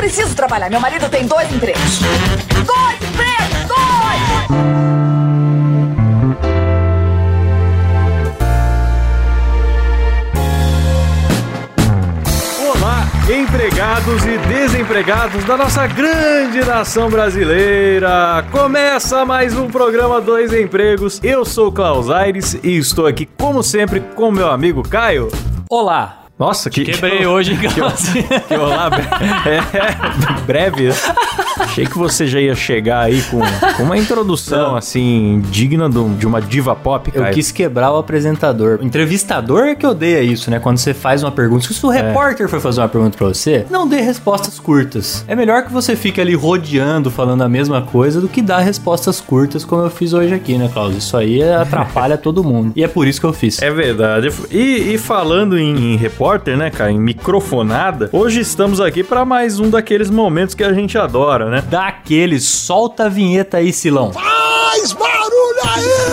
preciso trabalhar. Meu marido tem dois empregos. Dois empregos! Dois! Olá, empregados e desempregados da nossa grande nação brasileira. Começa mais um programa Dois Empregos. Eu sou o Klaus Aires e estou aqui, como sempre, com meu amigo Caio. Olá. Nossa, que Quebrei que, hoje, que, Klaus. que olá, bre- é, breve. Achei que você já ia chegar aí com, com uma introdução assim digna de, um- de uma diva pop, Eu Caio. quis quebrar o apresentador. O entrevistador é que odeia isso, né? Quando você faz uma pergunta. Se o repórter for fazer uma pergunta pra você, não dê respostas curtas. É melhor que você fique ali rodeando, falando a mesma coisa, do que dar respostas curtas, como eu fiz hoje aqui, né, Klaus? Isso aí atrapalha todo mundo. E é por isso que eu fiz. É verdade. E, e falando em, em repórter, né, cara, em microfonada, hoje estamos aqui para mais um daqueles momentos que a gente adora, né? Daquele, solta a vinheta aí, Silão. Faz barulho aí!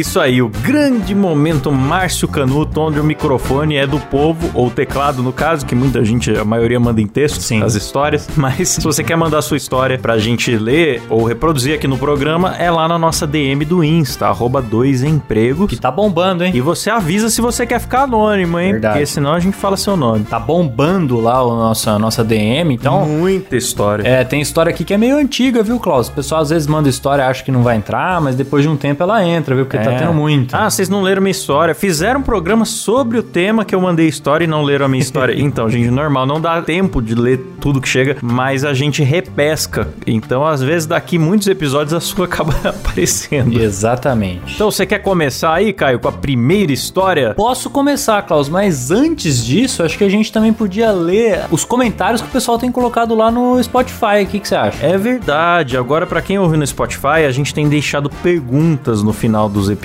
Isso aí, o grande momento Márcio Canuto, onde o microfone é do povo, ou teclado no caso, que muita gente, a maioria manda em texto, Sim. as histórias. Mas se você quer mandar a sua história pra gente ler ou reproduzir aqui no programa, é lá na nossa DM do Insta, arroba dois empregos. Que tá bombando, hein? E você avisa se você quer ficar anônimo, hein? Verdade. Porque senão a gente fala seu nome. Tá bombando lá o nosso, a nossa DM, então. Muita história. É, tem história aqui que é meio antiga, viu, Klaus? O pessoal às vezes manda história, acha que não vai entrar, mas depois de um tempo ela entra, viu? Porque tá É. tendo muito. Ah, vocês não leram minha história. Fizeram um programa sobre o tema que eu mandei história e não leram a minha história. então, gente, normal, não dá tempo de ler tudo que chega, mas a gente repesca. Então, às vezes, daqui muitos episódios a sua acaba aparecendo. Exatamente. Então, você quer começar aí, Caio, com a primeira história? Posso começar, Klaus, mas antes disso, acho que a gente também podia ler os comentários que o pessoal tem colocado lá no Spotify. O que, que você acha? É verdade. Agora, pra quem ouviu no Spotify, a gente tem deixado perguntas no final dos episódios,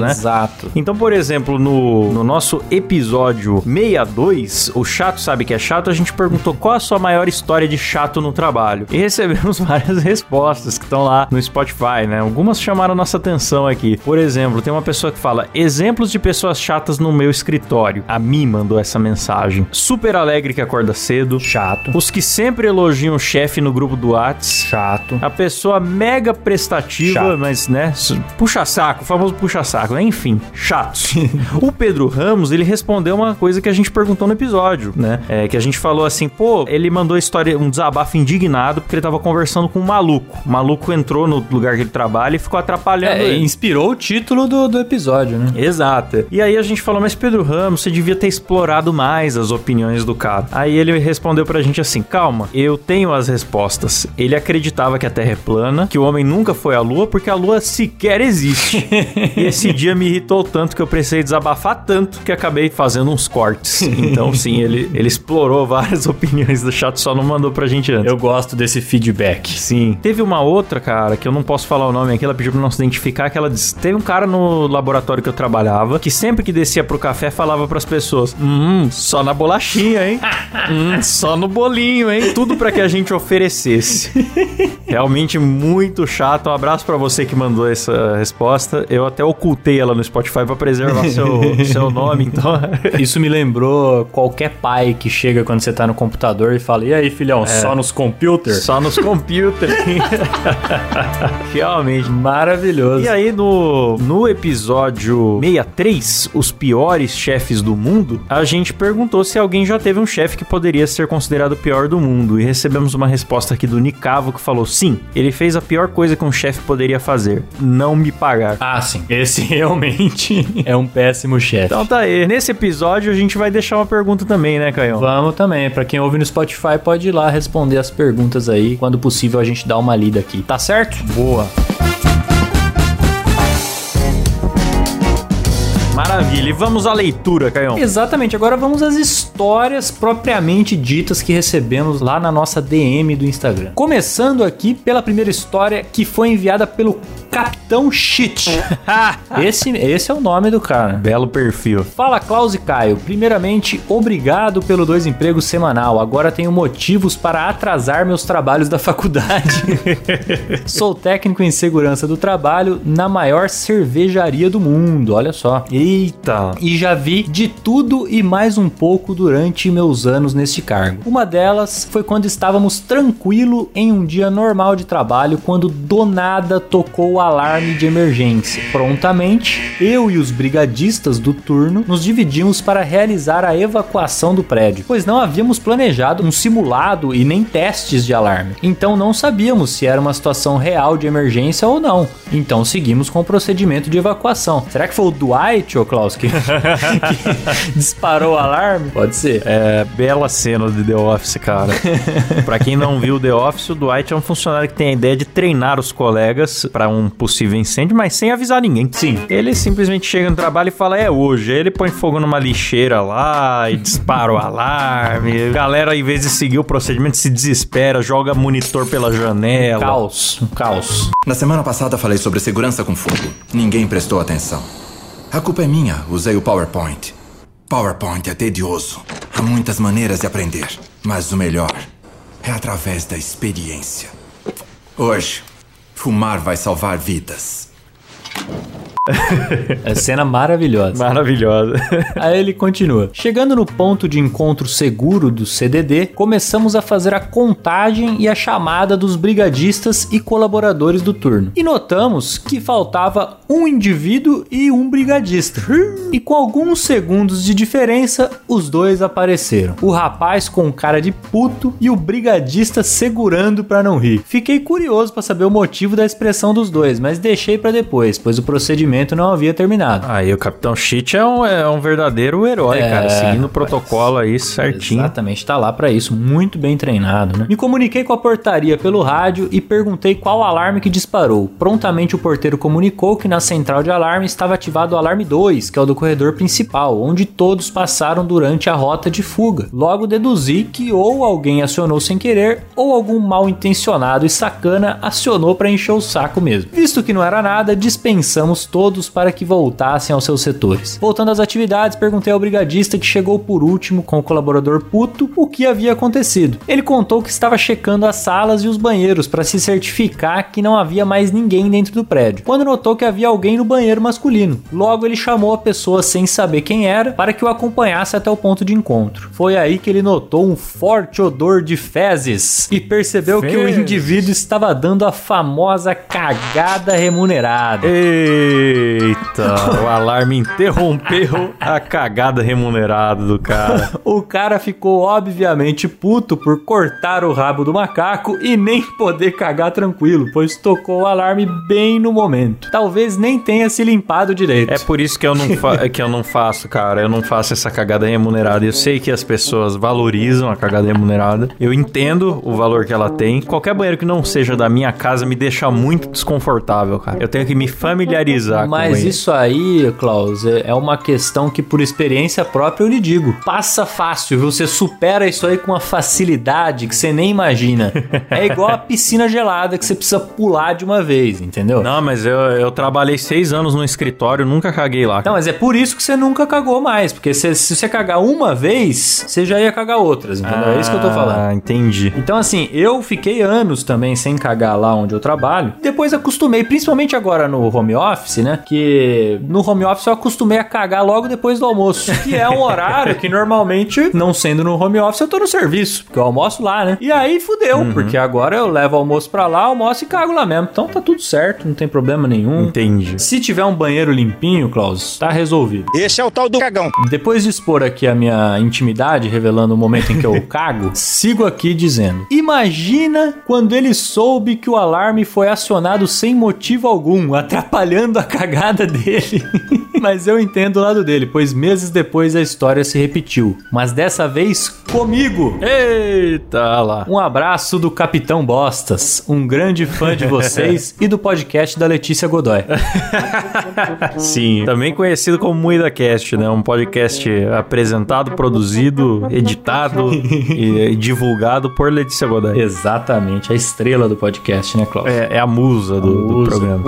né? Exato. Então, por exemplo, no, no nosso episódio 62, o chato sabe que é chato, a gente perguntou qual a sua maior história de chato no trabalho. E recebemos várias respostas que estão lá no Spotify, né? Algumas chamaram nossa atenção aqui. Por exemplo, tem uma pessoa que fala: exemplos de pessoas chatas no meu escritório. A Mi mandou essa mensagem. Super alegre que acorda cedo. Chato. Os que sempre elogiam o chefe no grupo do Whats. Chato. A pessoa mega prestativa, Chato. mas, né, s- puxa-saco, o famoso puxa-saco, né? Enfim, chato. o Pedro Ramos, ele respondeu uma coisa que a gente perguntou no episódio, né? É, que a gente falou assim, pô, ele mandou história, um desabafo indignado porque ele tava conversando com um maluco. O maluco entrou no lugar que ele trabalha e ficou atrapalhando É, ele. inspirou o título do, do episódio, né? Exato. E aí a gente falou, mas Pedro Ramos, você devia ter explorado mais as opiniões do cara. Aí ele respondeu pra gente assim: calma, eu tenho as respostas. Ele acreditava que a Terra é plana, que o homem nunca foi à Lua, porque a Lua sequer existe. e esse dia me irritou tanto que eu precisei desabafar tanto que acabei fazendo uns cortes. Então, sim, ele, ele explorou várias opiniões do chat, só não mandou pra gente antes. Eu gosto desse feedback. Sim. Teve uma outra, cara, que eu não posso falar o nome aqui, ela pediu pra não se identificar, que ela disse, teve um cara no laboratório que eu trabalhava, que sempre que descia pro café falava pras pessoas, hum, só na bolachinha, hein? hum, só no bolinho, hein? Tudo pra que a gente oferecesse. Realmente muito chato. Um abraço pra você que mandou essa resposta. Eu até ocultei ela no Spotify pra preservar seu, seu nome, então... Isso me lembrou qualquer pai que chega quando você tá no computador e fala: E aí, filhão, só nos computers? Só nos computers. Realmente. Maravilhoso. E aí, no, no episódio 63, Os Piores Chefes do Mundo, a gente perguntou se alguém já teve um chefe que poderia ser considerado o pior do mundo. E recebemos uma resposta aqui do Nicavo que falou: sim, ele fez a pior coisa que um chefe poderia fazer: não me pagar. Ah, sim. Esse realmente é um péssimo chefe. Então tá aí. Nesse episódio a gente vai deixar uma pergunta também, né, Caio? Vamos também. Pra quem ouve no Spotify, pode ir lá responder as perguntas aí. Quando possível, a gente dá uma lida aqui. Tá certo? Boa. Maravilha. E vamos à leitura, Caião. Exatamente. Agora vamos às histórias propriamente ditas que recebemos lá na nossa DM do Instagram. Começando aqui pela primeira história que foi enviada pelo Capitão Shit. esse, esse é o nome do cara. Belo perfil. Fala Klaus e Caio. Primeiramente, obrigado pelo dois empregos semanal. Agora tenho motivos para atrasar meus trabalhos da faculdade. Sou técnico em segurança do trabalho na maior cervejaria do mundo. Olha só. Eita! E já vi de tudo e mais um pouco durante meus anos neste cargo. Uma delas foi quando estávamos tranquilo em um dia normal de trabalho, quando do nada tocou o alarme de emergência. Prontamente, eu e os brigadistas do turno nos dividimos para realizar a evacuação do prédio, pois não havíamos planejado um simulado e nem testes de alarme. Então não sabíamos se era uma situação real de emergência ou não. Então seguimos com o procedimento de evacuação. Será que foi o Dwight, ô Klaus, que, que disparou o alarme? Pode ser. É, bela cena de The Office, cara. pra quem não viu The Office, o Dwight é um funcionário que tem a ideia de treinar os colegas pra um possível incêndio, mas sem avisar ninguém. Sim. Ele simplesmente chega no trabalho e fala, é hoje. Aí ele põe fogo numa lixeira lá e dispara o alarme. A galera, em vez de seguir o procedimento, se desespera, joga monitor pela janela. Caos. Um caos. Na semana passada falei sobre segurança com fogo. Ninguém prestou atenção. A culpa é minha, usei o PowerPoint. PowerPoint é tedioso. Há muitas maneiras de aprender, mas o melhor é através da experiência. Hoje, fumar vai salvar vidas. É cena maravilhosa. Maravilhosa. Aí ele continua. Chegando no ponto de encontro seguro do CDD, começamos a fazer a contagem e a chamada dos brigadistas e colaboradores do turno. E notamos que faltava um indivíduo e um brigadista. E com alguns segundos de diferença, os dois apareceram. O rapaz com cara de puto e o brigadista segurando para não rir. Fiquei curioso para saber o motivo da expressão dos dois, mas deixei para depois, pois o procedimento não havia terminado. Aí o Capitão Cheat é um, é um verdadeiro herói, É, cara. Seguindo o protocolo aí certinho. Exatamente, tá lá pra isso, muito bem treinado, né? Me comuniquei com a portaria pelo rádio e perguntei qual alarme que disparou. Prontamente o porteiro comunicou que na central de alarme estava ativado o alarme 2, que é o do corredor principal, onde todos passaram durante a rota de fuga. Logo deduzi que ou alguém acionou sem querer ou algum mal intencionado e sacana acionou pra encher o saco mesmo. Visto que não era nada, dispensamos todos para que voltassem aos seus setores. Voltando às atividades, perguntei ao brigadista que chegou por último com o colaborador puto o que havia acontecido. Ele contou que estava checando as salas e os banheiros para se certificar que não havia mais ninguém dentro do prédio. Quando notou que havia alguém no banheiro masculino, logo ele chamou a pessoa sem saber quem era para que o acompanhasse até o ponto de encontro. Foi aí que ele notou um forte odor de fezes e percebeu que o indivíduo estava dando a famosa cagada remunerada. Eita, o alarme interrompeu a cagada remunerada do cara. O cara ficou obviamente puto por cortar o rabo do macaco e nem poder cagar tranquilo, pois tocou o alarme bem no momento. Talvez nem tenha se limpado direito. É por isso que eu, não que eu não faço, cara. Eu não faço essa cagada remunerada. Eu sei que as pessoas valorizam a cagada remunerada. Eu entendo o valor que ela tem. Qualquer banheiro que não seja da minha casa me deixa muito desconfortável, cara. Eu tenho que me familiarizar Mas isso aí, Klaus, é é uma questão que por experiência própria eu lhe digo. Passa fácil, viu? Você supera isso aí com uma facilidade que você nem imagina. É igual a piscina gelada que você precisa pular de uma vez, entendeu? Não, mas eu, eu trabalhei seis anos no escritório, nunca caguei lá. Não, mas é por isso que você nunca cagou mais. Porque se, se você cagar uma vez, você já ia cagar outras, entendeu? é isso que eu tô falando. Ah, entendi. Então, assim, eu fiquei anos também sem cagar lá onde eu trabalho. Depois acostumei, principalmente agora no home office, né? Que no home office eu acostumei a cagar logo depois do almoço. Que é um horário que normalmente, não sendo no home office, eu tô no serviço. Porque eu almoço lá, né? E aí fudeu, porque agora eu levo o almoço pra lá, almoço e cago lá mesmo. Então tá tudo certo, não tem problema nenhum. Entendi. Se tiver um banheiro limpinho, Klaus, tá resolvido. Esse é o tal do cagão. Depois de expor aqui a minha intimidade, revelando o momento em que eu cago, sigo aqui dizendo: Imagina quando ele soube que o alarme foi acionado sem motivo algum, atrapalhando a cagada dele. Mas eu entendo o lado dele, pois meses depois a história se repetiu. Mas dessa vez comigo. Eita lá. Um abraço do Capitão Bostas, um grande fã de vocês e do podcast da Letícia Godoy. Sim, também conhecido como Moída Cast, né? Um podcast apresentado, produzido, editado e, divulgado por Letícia Godoy. Exatamente, a estrela do podcast, né, Klaus? É, é a musa do, do musa. programa.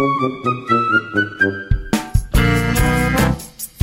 Thank you.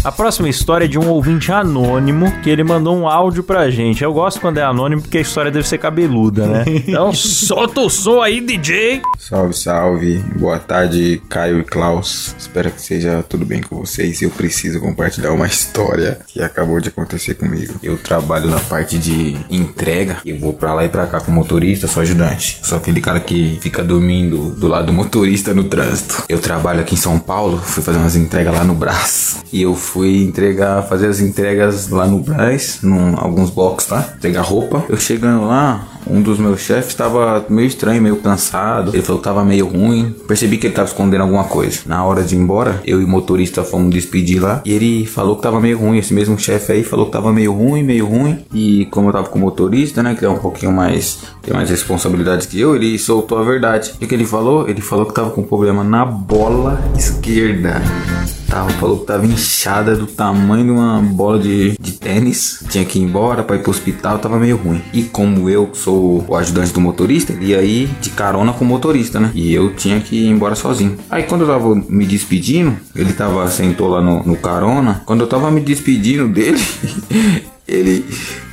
A próxima história é de um ouvinte anônimo que ele mandou um áudio pra gente. Eu gosto quando é anônimo porque a história deve ser cabeluda, né? Então solta o som aí, DJ! Salve, salve. Boa tarde, Caio e Klaus. Espero que seja tudo bem com vocês. Eu preciso compartilhar uma história que acabou de acontecer comigo. Eu trabalho na parte de entrega. Eu vou pra lá e pra cá com motorista, sou ajudante. Sou aquele cara que fica dormindo do lado do motorista no trânsito. Eu trabalho aqui em São Paulo, fui fazer umas entregas lá no Brás. E eu fui entregar, fazer as entregas lá no Brás, num alguns blocos, tá? Entregar roupa. Eu chegando lá, um dos meus chefes estava meio estranho, meio cansado. Ele falou que tava meio ruim. Percebi que ele tava escondendo alguma coisa. Na hora de ir embora, eu e o motorista fomos despedir lá. E ele falou que tava meio ruim. Esse mesmo chefe aí falou que tava meio ruim, meio ruim. E como eu tava com o motorista, né? Que é um pouquinho mais. tem mais responsabilidades que eu, ele soltou a verdade. O que ele falou? Ele falou que tava com problema na bola esquerda. Tava, falou que tava inchada do tamanho de uma bola de, de tênis. Tinha que ir embora pra ir pro hospital, tava meio ruim. E como eu sou o ajudante do motorista, ele ia ir de carona com o motorista, né? E eu tinha que ir embora sozinho. Aí quando eu tava me despedindo, ele tava, sentou lá no, no carona. Quando eu tava me despedindo dele, ele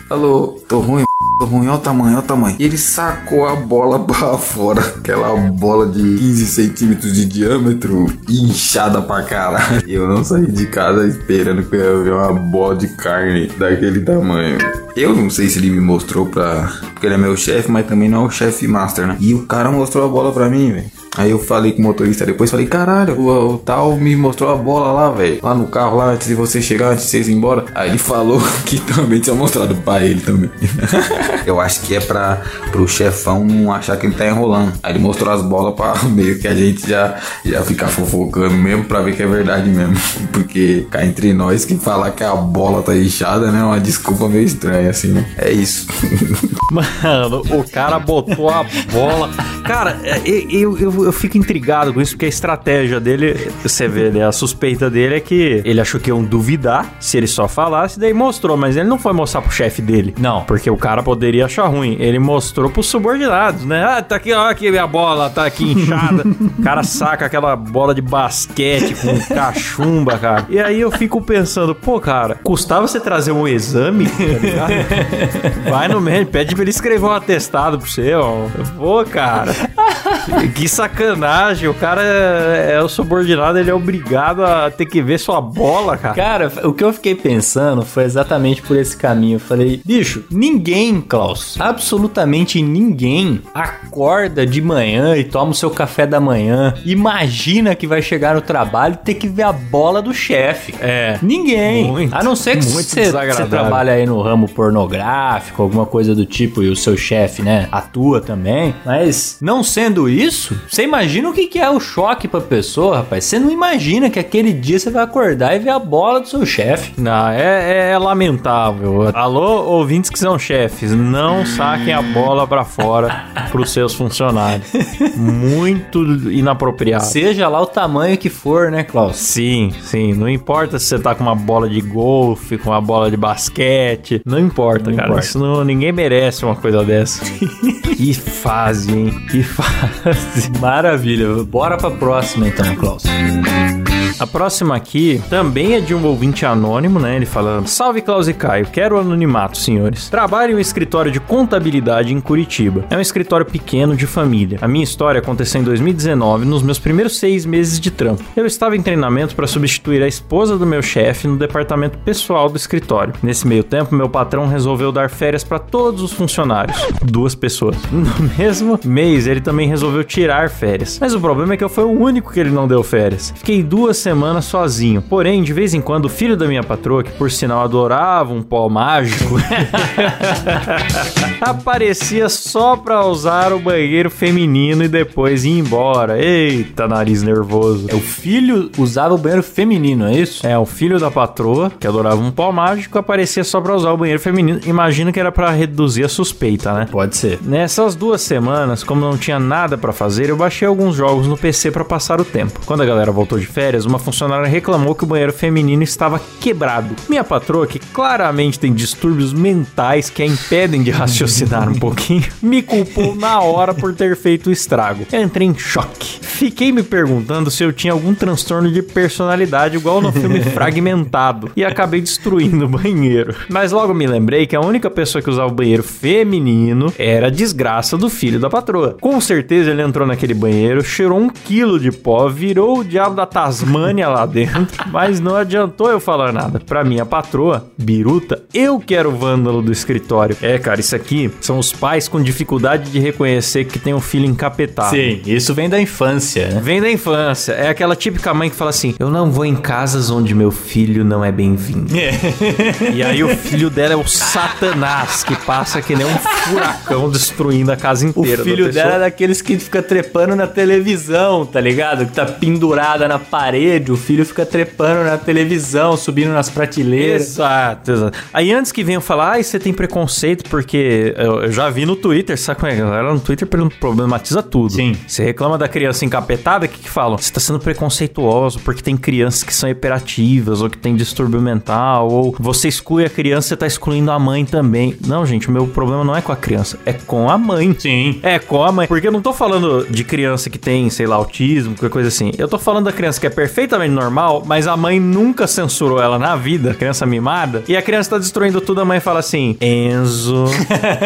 falou: tô ruim. Ruim, olha o tamanho, olha o tamanho. E ele sacou a bola pra fora. Aquela bola de 15 centímetros de diâmetro, inchada pra caralho. E eu não saí de casa esperando que eu ia ver uma bola de carne daquele tamanho. Eu não sei se ele me mostrou pra. Porque ele é meu chefe, mas também não é o chefe master, né? E o cara mostrou a bola pra mim, velho. Aí eu falei com o motorista depois, falei, caralho, o, o tal me mostrou a bola lá, velho. Lá no carro, lá antes de você chegar, antes de vocês ir embora. Aí ele falou que também tinha mostrado pra ele também. eu acho que é pra pro chefão não achar que ele tá enrolando. Aí ele mostrou as bolas pra meio que a gente já, já ficar fofocando mesmo pra ver que é verdade mesmo. Porque cá entre nós, quem falar que a bola tá inchada, né? É uma desculpa meio estranha, assim, né? É isso. Mano, o cara botou a bola. Cara, é, eu, eu, eu fico intrigado com isso, porque a estratégia dele, você vê, né? A suspeita dele é que ele achou que iam duvidar se ele só falasse, daí mostrou, mas ele não foi mostrar pro chefe dele. Não. Porque o cara poderia achar ruim. Ele mostrou pros subordinados, né? Ah, tá aqui, ó, aqui minha bola, tá aqui inchada. o cara saca aquela bola de basquete com cachumba, cara. E aí eu fico pensando, pô, cara, custava você trazer um exame, tá ligado? Vai no médico, pede pra ele escrever um atestado pra você, ó. Pô, cara. Que sacanagem. O cara é, é o subordinado, ele é obrigado a ter que ver sua bola, cara. Cara, o que eu fiquei pensando foi exatamente por esse caminho. Eu falei, bicho, ninguém, Klaus, absolutamente ninguém acorda de manhã e toma o seu café da manhã. Imagina que vai chegar no trabalho e ter que ver a bola do chefe. É. Ninguém. Muito, a não ser que você, você trabalha aí no ramo pornográfico, alguma coisa do tipo, e o seu chefe, né, atua também. Mas, não sendo isso, você imagina o que que é o choque pra pessoa, rapaz. Você não imagina que aquele dia você vai acordar e ver a bola do seu chefe. Não, é, é lamentável. Alô, ouvintes que são chefes, não saquem a bola pra fora pros seus funcionários. Muito inapropriado. Seja lá o tamanho que for, né, Klaus? Sim, sim. Não importa se você tá com uma bola de golfe, com uma bola de basquete. Não importa, Não cara. importa. Isso não, ninguém merece uma coisa dessa. que fase, hein? Que fase. Maravilha. Bora pra próxima então, Klaus. A próxima aqui também é de um ouvinte anônimo, né? Ele fala: Salve Klaus e Caio, quero anonimato, senhores. Trabalho em um escritório de contabilidade em Curitiba. É um escritório pequeno de família. A minha história aconteceu em 2019, nos meus primeiros seis meses de trampo. Eu estava em treinamento para substituir a esposa do meu chefe no departamento pessoal do escritório. Nesse meio tempo, meu patrão resolveu dar férias para todos os funcionários. Duas pessoas. No mesmo mês, ele também resolveu tirar férias. Mas o problema é que eu fui o único que ele não deu férias. Fiquei duas semanas sozinho. Porém, de vez em quando, o filho da minha patroa, que por sinal adorava um pó mágico, aparecia só pra usar o banheiro feminino e depois ir embora. Eita, nariz nervoso. O filho usava o banheiro feminino, é isso? É, o filho da patroa, que adorava um pó mágico, aparecia só pra usar o banheiro feminino. Imagino que era pra reduzir a suspeita, né? Pode ser. Nessas duas semanas, como não tinha nada pra fazer, eu baixei alguns jogos no PC pra passar o tempo. Quando a galera voltou de férias, uma funcionária reclamou que o banheiro feminino estava quebrado. Minha patroa, que claramente tem distúrbios mentais que a impedem de raciocinar um pouquinho, me culpou na hora por ter feito o estrago. Eu entrei em choque. Fiquei me perguntando se eu tinha algum transtorno de personalidade, igual no filme Fragmentado, e acabei destruindo o banheiro. Mas logo me lembrei que a única pessoa que usava o banheiro feminino era a desgraça do filho da patroa. Com certeza ele entrou naquele banheiro, cheirou um quilo de pó, virou o diabo da Tasmânia lá dentro, mas não adiantou eu falar nada. Pra minha patroa, biruta, eu quero o vândalo do escritório. É, cara, isso aqui são os pais com dificuldade de reconhecer que tem um filho encapetado. Sim, isso vem da infância, né? Vem da infância. É aquela típica mãe que fala assim: Eu não vou em casas onde meu filho não é bem-vindo. e aí o filho dela é o Satanás, que passa que nem um furacão destruindo a casa O inteira. da filho dela é daqueles que fica trepando na televisão, tá ligado? Que tá pendurada na parede, o filho fica trepando na televisão, subindo nas prateleiras. Exato, exato. Aí antes que venham falar, ai, você tem preconceito, porque eu, eu já vi no Twitter, sabe como é? A galera no Twitter problematiza tudo. Sim. Você reclama da criança encapetada, o que que falam? Você tá sendo preconceituoso porque tem crianças que são hiperativas, ou que tem distúrbio mental, ou você exclui a criança, você tá excluindo a mãe também. Não, gente, o meu problema não é com a criança, é com a mãe. Sim. É, com a mãe. Porque eu não tô falando de criança que tem, sei lá, autismo, qualquer coisa assim. Eu tô falando da criança que é perfeitamente normal, mas a mãe nunca censurou ela na vida, criança mimada, e a criança tá destruindo tudo, a mãe fala assim: Enzo.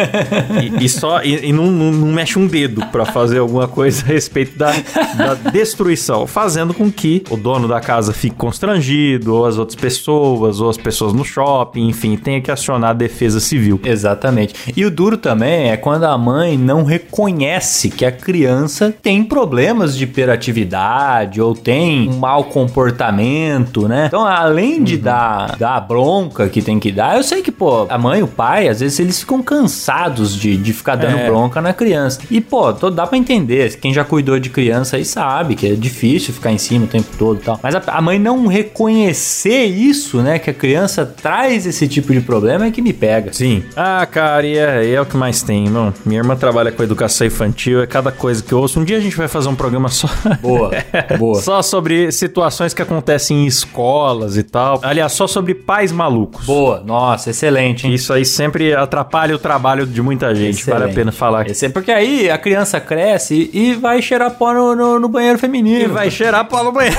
e, e só. E, e não, não- não mexe um dedo pra fazer alguma coisa a respeito da, da destruição, fazendo com que o dono da casa fique constrangido, ou as outras pessoas, ou as pessoas no shopping, enfim, tenha que acionar a defesa civil. Exatamente. E o duro também é quando a mãe não reconhece que a criança tem problemas de hiperatividade ou tem um mau comportamento, né? Então, além de dar, dar a bronca que tem que dar, eu sei que, pô, a mãe e o pai, às vezes eles ficam cansados de, de ficar dando É. bronca na criança. E, pô, tô, dá pra entender. Quem já cuidou de criança aí sabe que é difícil ficar em cima o tempo todo e tal. Mas a, a mãe não reconhecer isso, né? Que a criança traz esse tipo de problema é que me pega. Sim. Ah, cara, e é, é o que mais tem, irmão. Minha irmã trabalha com educação infantil, é cada coisa que eu ouço. Um dia a gente vai fazer um programa só. Boa, boa. Só sobre situações que acontecem em escolas e tal. Aliás, só sobre pais malucos. Boa, nossa, excelente, hein? Isso aí sempre atrapalha o trabalho de muita gente. Vale a Excelente. pena falar aqui. Esse- Porque aí a criança cresce e vai cheirar pó no, no- no banheiro feminino. E vai cheirar pó no banheiro.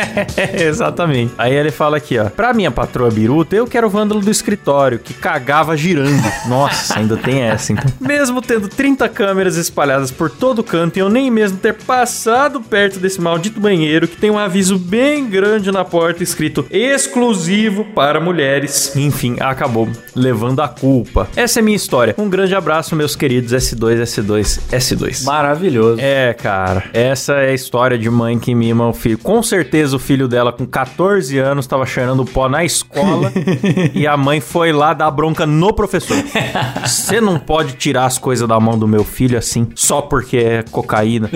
Exatamente. Aí ele fala aqui, ó. Pra minha patroa biruta, eu quero o vândalo do escritório, que cagava girando. Nossa, ainda tem essa, então. Mesmo tendo 30 câmeras espalhadas por todo canto e eu nem mesmo ter passado perto desse maldito banheiro, que tem um aviso bem grande na porta escrito exclusivo para mulheres. Enfim, acabou levando a culpa. Essa é minha história. Um grande abraço, meus queridos S2, S2, S2. Maravilhoso. É, cara. Essa é a história de mãe que mima o filho. Com certeza o filho dela, com 14 anos, tava cheirando pó na escola e a mãe foi lá dar bronca no professor. Você não pode tirar as coisas da mão do meu filho assim, só porque é cocaína.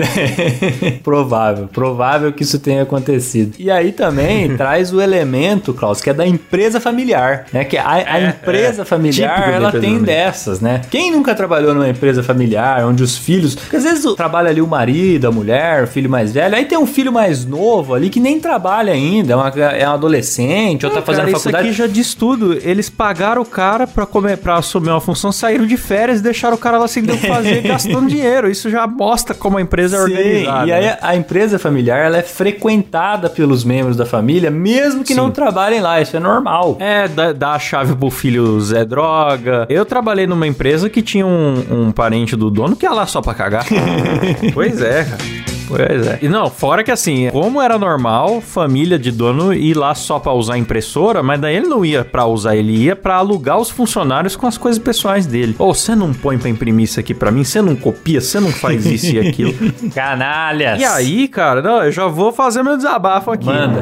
provável, provável que isso tenha acontecido. E aí também traz o elemento, Klaus, que é da empresa familiar, né? Que a, a É, empresa é. familiar, ela empresa tem familiar. dessas, né? Quem nunca trabalhou numa empresa familiar, onde os filhos... Porque às vezes trabalha ali o marido, a mulher, o filho mais velho, aí tem um filho mais novo ali que nem trabalha ainda, é, uma- é um adolescente, ou tá fazendo Cara, faculdade. Isso aqui já diz tudo. Eles pagaram o cara pra, comer, pra assumir uma função, saíram de férias e deixaram o cara lá sem que fazer, gastando dinheiro. Isso já mostra como a empresa é Sim, organizada. E aí né? a empresa familiar ela é frequentada pelos membros da família, mesmo que Sim. não trabalhem lá, isso é normal. É, dá, dá a chave pro filho Zé Droga. Eu trabalhei numa empresa que tinha um, um parente do dono que ia lá só pra cagar. pois é, cara. Pois é. E não, fora que assim, como era normal, família de dono ir lá só pra usar a impressora, mas daí ele não ia pra usar, ele ia pra alugar os funcionários com as coisas pessoais dele. Ô, você não põe pra imprimir isso aqui pra mim? Você não copia? Você não faz isso e aquilo? Canalhas! e aí, cara, não, eu já vou fazer meu desabafo aqui. Manda.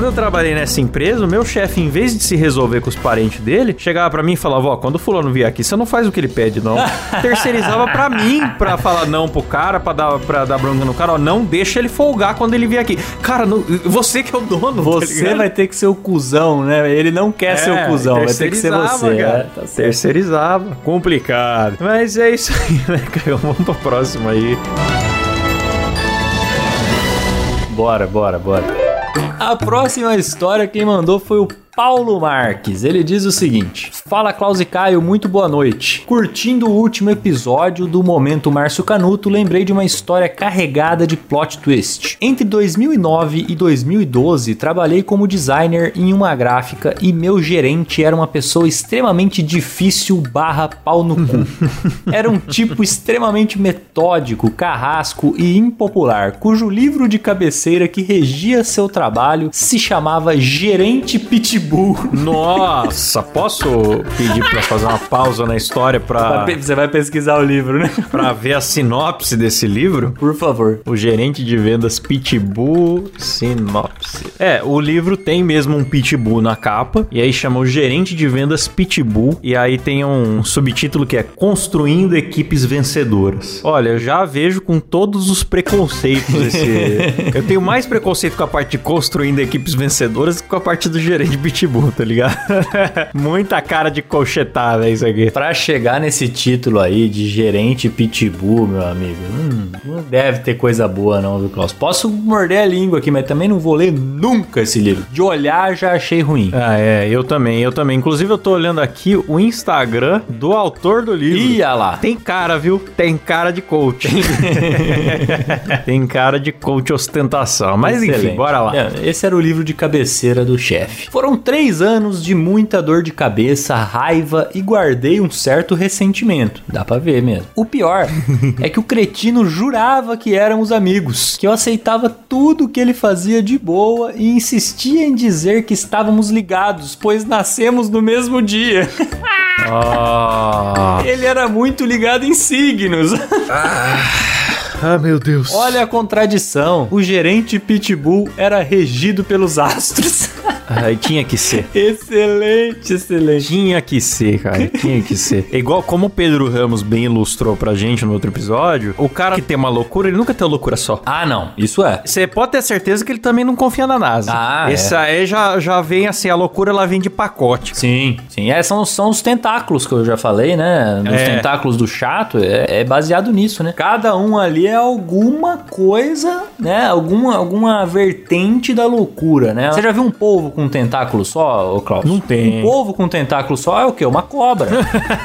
Quando eu trabalhei nessa empresa, o meu chefe, em vez de se resolver com os parentes dele, chegava pra mim e falava: Ó, quando o fulano vier aqui, você não faz o que ele pede, não. Terceirizava pra mim pra falar não pro cara, pra dar, pra dar bronca no cara, ó, não deixa ele folgar quando ele vier aqui. Cara, não- você que é o dono, tá Você ligado? vai ter que ser o cuzão, né? Ele não quer ser o cuzão, vai ter que ser você. cara. é, tá terceirizava. Complicado. Mas é isso aí, né, Caio? Vamos pra próxima aí. Bora, bora, bora. A próxima história quem mandou foi o Paulo Marques, ele diz o seguinte: Fala Klaus e Caio, muito boa noite. Curtindo o último episódio do Momento Márcio Canuto, lembrei de uma história carregada de plot twist. Entre 2009 e 2012, trabalhei como designer em uma gráfica e meu gerente era uma pessoa extremamente difícil barra pau no cu. Era um tipo extremamente metódico, carrasco e impopular, cujo livro de cabeceira que regia seu trabalho se chamava Gerente Pitbull. Nossa, posso pedir pra fazer uma pausa na história pra, Você vai pesquisar o livro, né? pra ver a sinopse desse livro? Por favor. O gerente de vendas Pitbull Sinopse. É, o livro tem mesmo um Pitbull na capa, e aí chama o gerente de vendas Pitbull, e aí tem um subtítulo que é Construindo Equipes Vencedoras. Olha, eu já vejo com todos os preconceitos esse. eu tenho mais preconceito com a parte de construindo equipes vencedoras com a parte do gerente Pitbull, tá ligado? Muita cara de colchetada isso aqui. Pra chegar nesse título aí de gerente pitbull, meu amigo, hum, não deve ter coisa boa não, viu, Klaus? Posso morder a língua aqui, mas também não vou ler nunca esse livro. De olhar já achei ruim. Ah, é, eu também, eu também. Inclusive, eu tô olhando aqui o Instagram do autor do livro. Ia lá. Tem cara, viu? Tem cara de coach. Tem cara de coach ostentação. Mas enfim, Excelente. bora lá. Esse era o livro de cabeceira do chefe. Foram três anos de muita dor de cabeça, raiva e guardei um certo ressentimento. Dá pra ver mesmo. O pior é que o cretino jurava que éramos amigos, que eu aceitava tudo que ele fazia de boa e insistia em dizer que estávamos ligados, pois nascemos no mesmo dia. Ah, ele era muito ligado em signos. ah, meu Deus. Olha a contradição. O gerente Pitbull era regido pelos astros. Ai, tinha que ser. excelente, excelente. Tinha que ser, cara. Tinha que ser. É igual como o Pedro Ramos bem ilustrou pra gente no outro episódio, o cara que tem uma loucura, ele nunca tem uma loucura só. Ah, não. Isso é. Você pode ter certeza que ele também não confia na NASA. Ah, Esse aí já, já vem assim, a loucura ela vem de pacote. Sim, sim. É, são, são os tentáculos que eu já falei, né? Os É. tentáculos do chato. É, é baseado nisso, né? Cada um ali é alguma coisa, né? Alguma, alguma vertente da loucura, né? Você já viu um polvo com um tentáculo só, ô Klaus? Não tem. Um polvo com um tentáculo só é o quê? Uma cobra.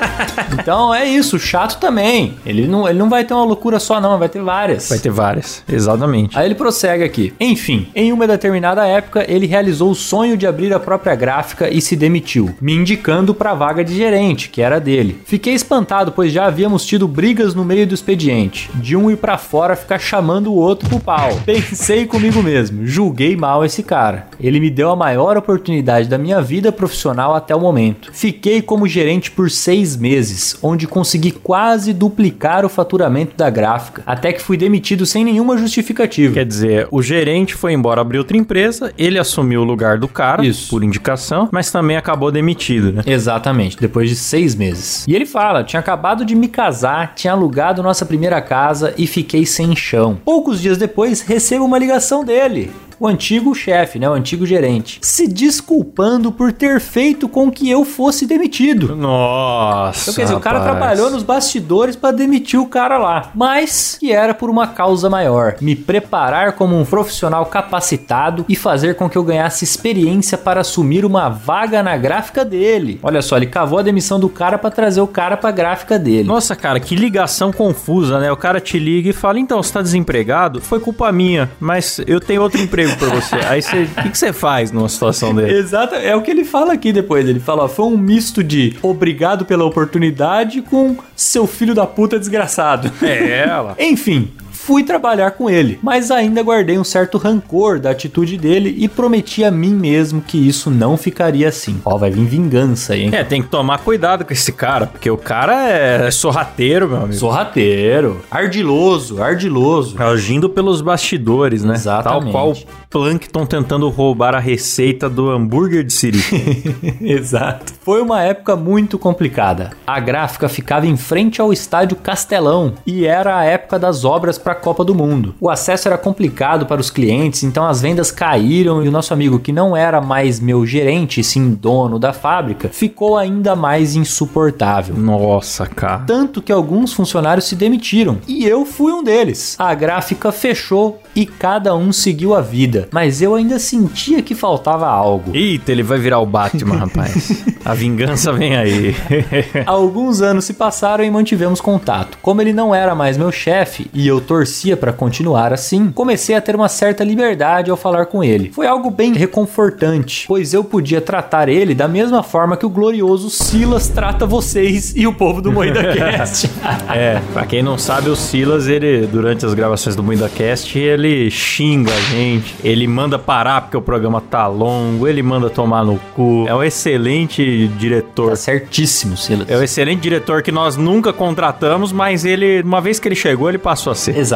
então é isso. Chato também. Ele não, ele não vai ter uma loucura só, não. Vai ter várias. Vai ter várias. Exatamente. Aí ele prossegue aqui. Enfim, em uma determinada época, ele realizou o sonho de abrir a própria gráfica e se demitiu, me indicando para a vaga de gerente, que era dele. Fiquei espantado, pois já havíamos tido brigas no meio do expediente, de um ir para fora ficar chamando o outro pro pau. Pensei comigo mesmo, julguei mal esse cara. Ele me deu a maior oportunidade da minha vida profissional até o momento. Fiquei como gerente por seis meses, onde consegui quase duplicar o faturamento da gráfica, até que fui demitido sem nenhuma justificativa. Quer dizer, o gerente foi embora abrir outra empresa, ele assumiu o lugar do cara, Isso. por indicação, mas também acabou demitido, né? Exatamente, depois de seis meses. E ele fala: tinha acabado de me casar, tinha alugado nossa primeira casa e fiquei sem chão. Poucos dias depois, recebo uma ligação dele. O antigo chefe, né? O antigo gerente. Se desculpando por ter feito com que eu fosse demitido. Nossa. Então, quer dizer, o cara rapaz. trabalhou nos bastidores pra demitir o cara lá, mas que era por uma causa maior, me preparar como um profissional capacitado e fazer com que eu ganhasse experiência para assumir uma vaga na gráfica dele. Olha só, ele cavou a demissão do cara pra trazer o cara pra gráfica dele. Nossa, cara, que ligação confusa, né? O cara te liga e fala: então, você tá desempregado? Foi culpa minha, mas eu tenho outro emprego pra você. Aí você. O que, que você faz numa situação dele? Exato, é o que ele fala aqui depois. Ele fala, ó, foi um misto de obrigado pela oportunidade com seu filho da puta desgraçado. É, ela. Enfim, fui trabalhar com ele, mas ainda guardei um certo rancor da atitude dele e prometi a mim mesmo que isso não ficaria assim. Ó, vai vir vingança aí, hein? É, tem que tomar cuidado com esse cara, porque o cara é sorrateiro, meu amigo. Sorrateiro, ardiloso, ardiloso. Agindo pelos bastidores, né? Exatamente. Tal qual o Plankton tentando roubar a receita do hambúrguer de Siri. Exato. Foi uma época muito complicada. A gráfica ficava em frente ao estádio Castelão e era a época das obras para a Copa do Mundo. O acesso era complicado para os clientes, então as vendas caíram e o nosso amigo, que não era mais meu gerente, sim dono da fábrica, ficou ainda mais insuportável. Nossa, cara. Tanto que alguns funcionários se demitiram. E eu fui um deles. A gráfica fechou e cada um seguiu a vida. Mas eu ainda sentia que faltava algo. Eita, ele vai virar o Batman, rapaz. A vingança vem aí. Alguns anos se passaram e mantivemos contato. Como ele não era mais meu chefe e eu torcia para continuar assim, comecei a ter uma certa liberdade ao falar com ele. Foi algo bem reconfortante, pois eu podia tratar ele da mesma forma que o glorioso Silas trata vocês e o povo do Moída Cast. É, pra quem não sabe, o Silas, ele, durante as gravações do MuidaCast, ele xinga a gente, ele manda parar porque o programa tá longo, ele manda tomar no cu. É um excelente diretor. Tá certíssimo, Silas. É um excelente diretor que nós nunca contratamos, mas ele, uma vez que ele chegou, ele passou a ser. Exato.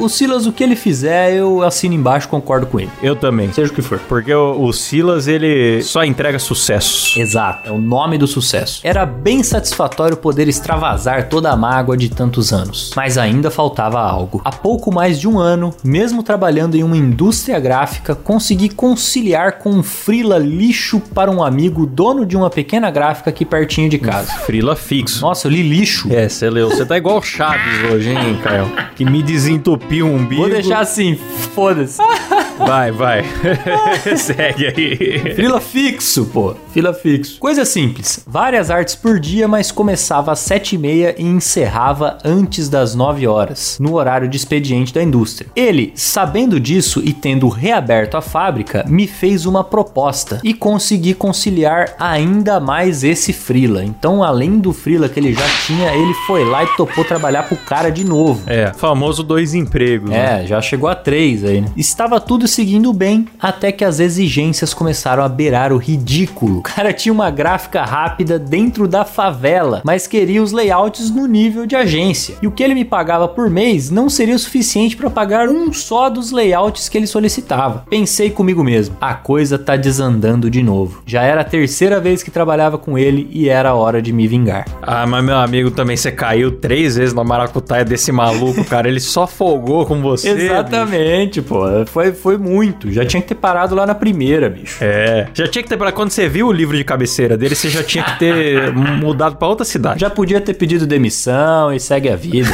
O Silas, o que ele fizer, eu assino embaixo, concordo com ele. Eu também. Seja o que for. Porque o, o Silas, ele só entrega sucesso. Exato, é o nome do sucesso. Era bem satisfatório poder extravasar toda a mágoa de tantos anos, mas ainda faltava algo. Há pouco mais de um ano, mesmo trabalhando em uma indústria gráfica, consegui conciliar com um frila lixo para um amigo dono de uma pequena gráfica aqui pertinho de casa. Frila fixo. Nossa, eu li lixo. É, você leu. Você tá igual o Chaves hoje, hein, Caio? Que me desentupiu o umbigo. Vou deixar assim, foda-se. Vai, vai. Segue aí. Frila fixo, pô. Fila fixo. Coisa simples. Várias artes por dia, mas começava às sete e meia e encerrava antes das 9 horas, no horário de expediente da indústria. Ele, sabendo disso e tendo reaberto a fábrica, me fez uma proposta e consegui conciliar ainda mais esse frila. Então, além do frila que ele já tinha, ele foi lá e topou trabalhar pro cara de novo. É, famoso dois empregos. né? É, já chegou a três aí, né? Estava tudo seguindo bem, até que as exigências começaram a beirar o ridículo. O cara tinha uma gráfica rápida dentro da favela, mas queria os layouts no nível de agência. E o que ele me pagava por mês não seria o suficiente para pagar um só dos layouts que ele solicitava. Pensei comigo mesmo, a coisa tá desandando de novo. Já era a terceira vez que trabalhava com ele e era hora de me vingar. Ah, mas meu amigo, também você caiu três vezes na maracutaia desse maluco, cara. Ele só folgou com você. Exatamente, pô. Foi, foi muito. Já tinha que ter parado lá na primeira, bicho. É. Já tinha que ter. Quando você viu o livro de cabeceira dele, você já tinha que ter mudado pra outra cidade. Já podia ter pedido demissão e segue a vida.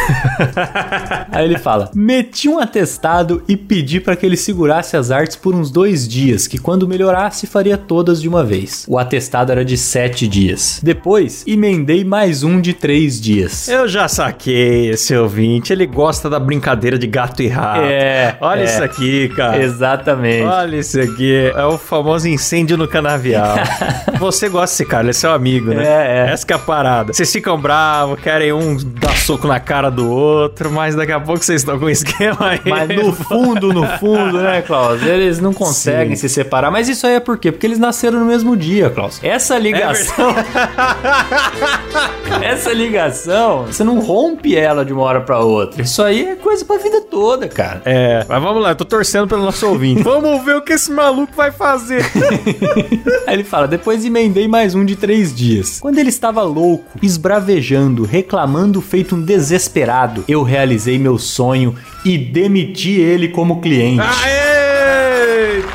Aí ele fala: meti um atestado e pedi para que ele segurasse as artes por uns dois dias, que quando melhorasse faria todas de uma vez. O atestado era de sete dias. Depois, emendei mais um de três dias. Eu já saquei esse ouvinte. Ele gosta da brincadeira de gato e rato. É, Olha é. isso aqui, cara. Exatamente. Olha isso aqui. É o famoso incêndio no canavial. Você gosta desse cara, ele é seu amigo, né? É, é. Essa que é a parada. Vocês ficam bravos, querem um dar soco na cara do outro, mas daqui a pouco vocês estão com um esquema aí. Mas no fundo, no fundo, né, Klaus? Eles não conseguem se separar. Mas isso aí é por quê? Porque eles nasceram no mesmo dia, Klaus. Essa ligação. essa ligação, você não rompe ela de uma hora pra outra. Isso aí é coisa pra vida toda, cara. É, mas vamos lá, eu tô torcendo pelo nosso ouvinte. vamos ver o que esse maluco vai fazer. Aí ele fala: depois emendei mais um de três dias. Quando ele estava louco, esbravejando, reclamando, feito um desesperado, eu realizei meu sonho e demiti ele como cliente.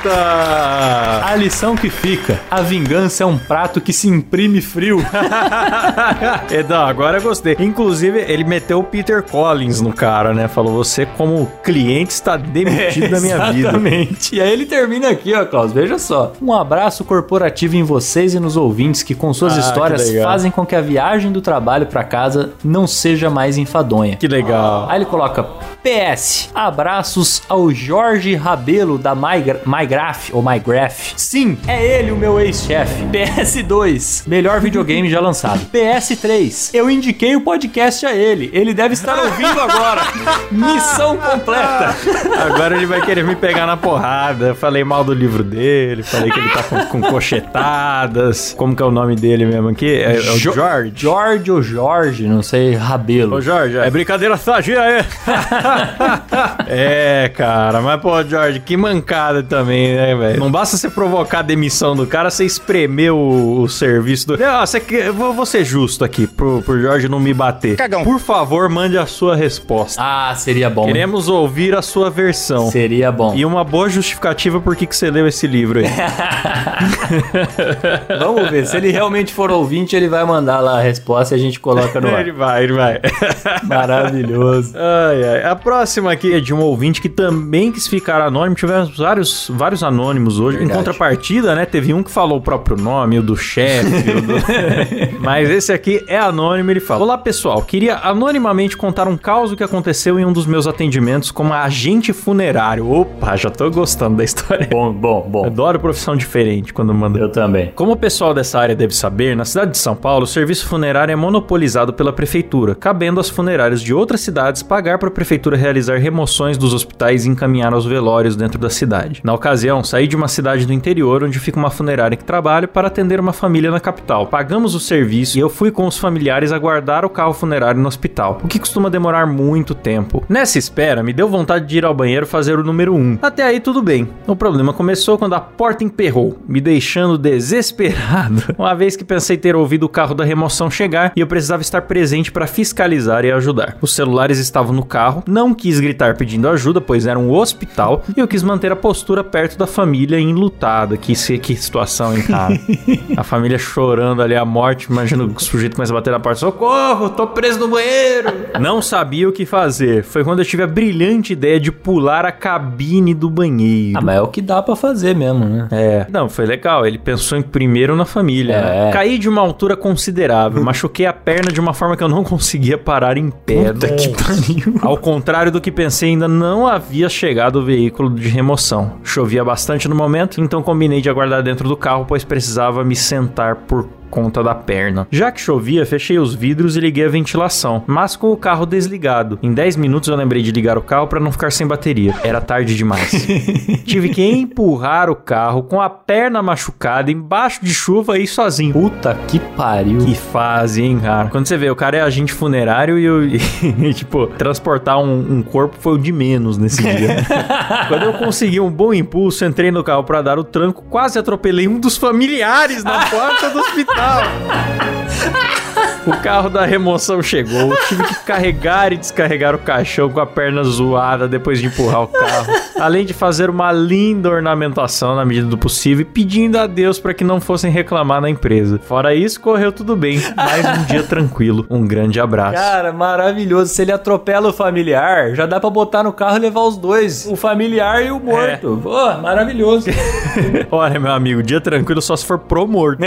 Eita! A lição que fica: a vingança é um prato que se imprime frio. Edão, agora eu gostei. Inclusive, ele meteu o Peter Collins no cara, né? Falou: você, como cliente, está demitido da minha vida. Exatamente. E aí ele termina aqui, ó, Klaus. Veja só. Um abraço corporativo em vocês e nos ouvintes que, com suas Ah, histórias, fazem com que a viagem do trabalho pra casa não seja mais enfadonha. Que legal. Aí ele coloca PS, abraços ao Jorge Rabelo da Mygra- MyGraph ou MyGraph. Sim, é ele o meu ex-chefe. PS2, melhor videogame já lançado. PS3, eu indiquei o podcast a ele. Ele deve estar ouvindo agora. Missão completa. Agora ele vai querer me pegar na porrada. Eu falei mal do livro dele, falei que ele tá com, com cochetadas. Como que é o nome dele mesmo aqui? É, é o Jo- George. George ou Jorge, não sei, Rabelo. Ô Jorge, é brincadeira sadia aí. é, cara, mas pô, Jorge, que mancada também, também, né, velho? Não basta você provocar a demissão do cara, você espremer o, o serviço do. Ah, você, vou, vou ser justo aqui, pro, pro Jorge não me bater. Cagão. Por favor, mande a sua resposta. Ah, seria bom. hein? Queremos ouvir a sua versão. Seria bom. E uma boa justificativa por que que você leu esse livro aí. Vamos ver. Se ele realmente for ouvinte, ele vai mandar lá a resposta e a gente coloca no ele ar. vai, ele vai. Maravilhoso. Ai, ai. A próxima aqui é de um ouvinte que também quis ficar anônimo. Tivemos vários, vários anônimos hoje. Em Verdade. contrapartida, né? Teve um que falou o próprio nome, o do chefe. o do- Mas esse aqui é anônimo. Ele fala: Olá, pessoal. Queria anonimamente contar um caso que aconteceu em um dos meus atendimentos como agente funerário. Opa, já tô gostando da história. Bom, bom, bom. Adoro profissão diferente quando manda. Eu também. Como o pessoal dessa área deve saber, na cidade de São Paulo, o serviço funerário é monopolizado pela prefeitura, cabendo às funerárias de outras cidades pagar para a prefeitura realizar remoções dos hospitais e encaminhar aos velórios dentro da cidade. Na ocasião, saí de uma cidade do interior onde fica uma funerária que trabalho para atender uma família na capital. Pagamos o serviço e eu fui com os familiares aguardar o carro funerário no hospital, o que costuma demorar muito tempo. Nessa espera, me deu vontade de ir ao banheiro fazer o número 1. Até aí tudo bem. O problema começou quando a porta emperrou, me deixando desesperado, uma vez que pensei ter ouvido o carro da remoção chegar e eu precisava estar presente para fiscalizar e ajudar. Os celulares estavam no carro, não quis gritar pedindo ajuda, pois era um hospital, e eu quis manter a postura perto da família enlutada. Que, que situação, hein, cara? a família chorando ali a morte, imagina o sujeito começa a bater na porta: socorro, tô preso no banheiro. Não sabia o que fazer. Foi quando eu tive a brilhante ideia de pular a cabine do banheiro. Ah, mas é o que dá pra fazer mesmo, né? É. Não, foi legal. Ele pensou em primeiro na família. né? É. Caí de uma altura considerável. machuquei a perna de uma forma que eu não conseguia parar em pé. Puta que pariu. Ao contrário do que pensei, ainda não havia chegado o veículo de remoção. Chovia bastante no momento, então combinei de aguardar dentro do carro, pois precisava me sentar por conta da perna. Já que chovia, fechei os vidros e liguei a ventilação, mas com o carro desligado. Em 10 minutos eu lembrei de ligar o carro para não ficar sem bateria. Era tarde demais. Tive que empurrar o carro com a perna machucada embaixo de chuva e sozinho. Puta que pariu. Que fase, hein, cara? Quando você vê, o cara é agente funerário e, eu- e, tipo, transportar um, um corpo foi o de menos nesse dia. Quando eu consegui um bom impulso, entrei no carro pra dar o tranco, quase atropelei um dos familiares na porta do hospital. Tchau. O carro da remoção chegou, tive que carregar e descarregar o caixão com a perna zoada depois de empurrar o carro. Além de fazer uma linda ornamentação na medida do possível e pedindo a Deus para que não fossem reclamar na empresa. Fora isso, correu tudo bem. Mais um dia tranquilo. Um grande abraço. Cara, maravilhoso. Se ele atropela o familiar, já dá pra botar no carro e levar os dois. O familiar e o morto. Pô, maravilhoso. Olha, meu amigo, dia tranquilo só se for pro morto.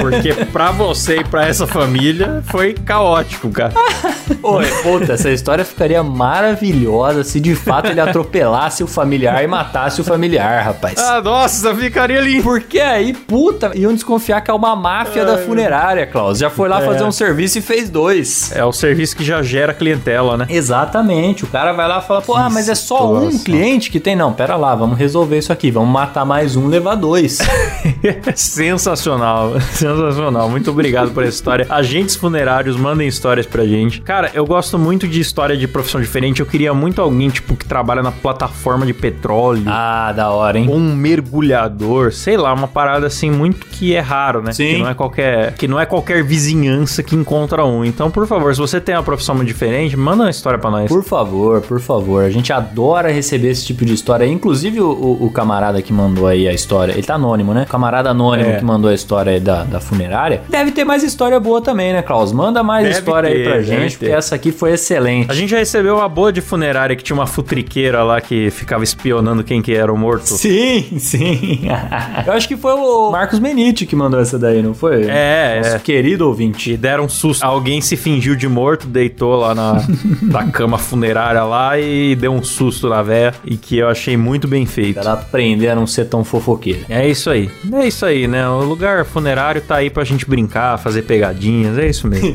Porque pra você e pra essa família foi caótico, cara. Oi, puta, essa história ficaria maravilhosa se de fato ele atropelasse o familiar e matasse o familiar, rapaz. Ah, nossa, ficaria lindo. Porque aí, puta, iam desconfiar que é uma máfia da funerária, Klaus. Já foi lá fazer um serviço e fez dois. É o serviço que já gera clientela, né? Exatamente. O cara vai lá e fala, pô, ah, mas é só um situação. cliente que tem? Não, pera lá, vamos resolver isso aqui. Vamos matar mais um, levar dois. Sensacional, sensacional. Muito obrigado por essa história. Agentes funerários, mandem histórias pra gente. Cara, eu gosto muito de história de profissão diferente. Eu queria muito alguém, tipo, que trabalha na plataforma de petróleo. ah, da hora, hein? Ou um mergulhador, sei lá, uma parada assim muito que é raro, né? Sim. Que não é qualquer, que não é qualquer vizinhança que encontra um. Então, por favor, se você tem uma profissão muito diferente, manda uma história pra nós. Por favor, por favor. A gente adora receber esse tipo de história. Inclusive, o, o- o camarada que mandou aí a história, ele tá anônimo, né? O camarada anônimo É. que mandou a história aí da, da funerária. Deve ter mais história boa também, né, Klaus? Manda mais Deve história aí ter, pra deve gente, porque essa aqui foi excelente. A gente já recebeu uma boa de funerária que tinha uma futriqueira lá que ficava espionando quem que era o morto. Sim, sim. Eu acho que foi o Marcos Menite que mandou essa daí, não foi? É, Nosso é. querido ouvinte. E deram um susto. Alguém se fingiu de morto, deitou lá na, na cama funerária lá e deu um susto na véia. E que eu achei muito bem feito. Pra ela aprender a não ser tão fofoqueira. É isso aí. É isso aí, né? O lugar funerário tá aí pra gente brincar, fazer pegadinhas. É isso mesmo.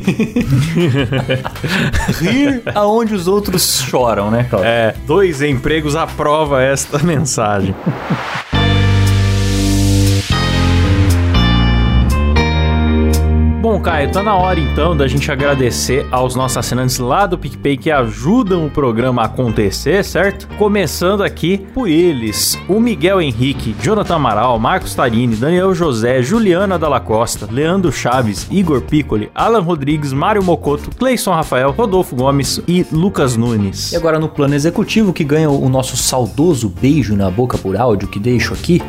Rir aonde os outros choram, né, Klaus? é, dois empregos aprova esta mensagem. Bom, Caio, tá na hora então da gente agradecer aos nossos assinantes lá do PicPay que ajudam o programa a acontecer, certo? Começando aqui por eles: o Miguel Henrique, Jonathan Amaral, Marcos Tarini, Daniel José, Juliana Dalla Costa, Leandro Chaves, Igor Piccoli, Alan Rodrigues, Mário Mocoto, Cleison Rafael, Rodolfo Gomes e Lucas Nunes. E agora no plano executivo, que ganha o nosso saudoso beijo na boca por áudio que deixo aqui.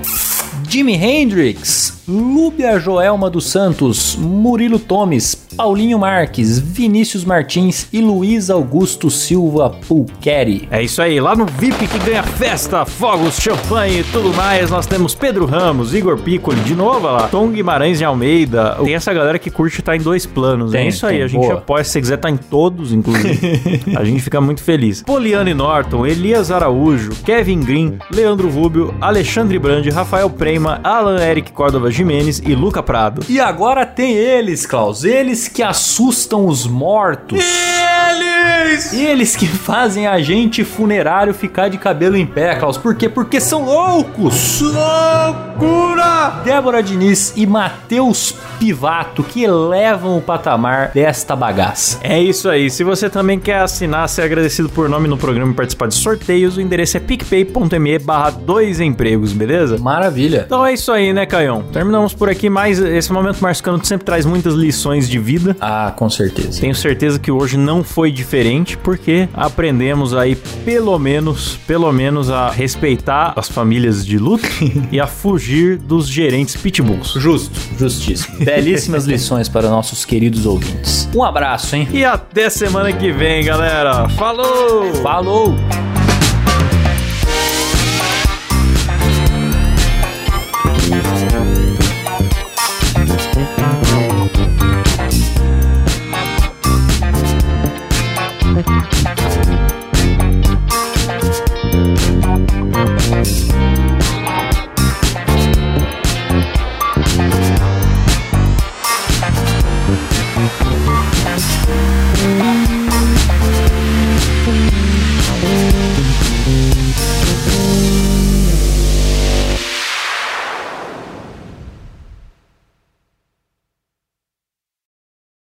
Jimi Hendrix, Lúbia Joelma dos Santos, Murilo Tomes, Paulinho Marques, Vinícius Martins e Luiz Augusto Silva Pulqueri. É isso aí, lá no VIP que ganha festa, fogos, champanhe e tudo mais, nós temos Pedro Ramos, Igor Piccoli, de novo lá, Tom Guimarães de Almeida. Tem essa galera que curte estar em dois planos, Tem, é isso aí, tem, a gente boa. apoia, se você quiser estar em todos, inclusive. a gente fica muito feliz. Poliane Norton, Elias Araújo, Kevin Green, Leandro Rubio, Alexandre Brandi, Rafael Prema, Alan Eric Córdova Jimenez e Luca Prado. E agora tem eles, Klaus, eles que assustam os mortos. Eles! Eles que fazem a gente funerário ficar de cabelo em pé, Klaus. Por quê? Porque são loucos! Loucura! Débora Diniz e Matheus Pivato que elevam o patamar desta bagaça. É isso aí. Se você também quer assinar, ser agradecido por nome no programa e participar de sorteios, o endereço é picpay.me barra dois empregos, beleza? Maravilha. Então é isso aí, né, Caião? Terminamos por aqui, mas esse momento Marcano sempre traz muitas lições de vida. Ah, com certeza. Tenho certeza que hoje não foi diferente, porque aprendemos aí pelo menos, pelo menos a respeitar as famílias de luto e a fugir dos gerentes pitbulls. Justo, justíssimo. Belíssimas lições para nossos queridos ouvintes. Um abraço, hein? E até semana que vem, galera. Falou! Falou!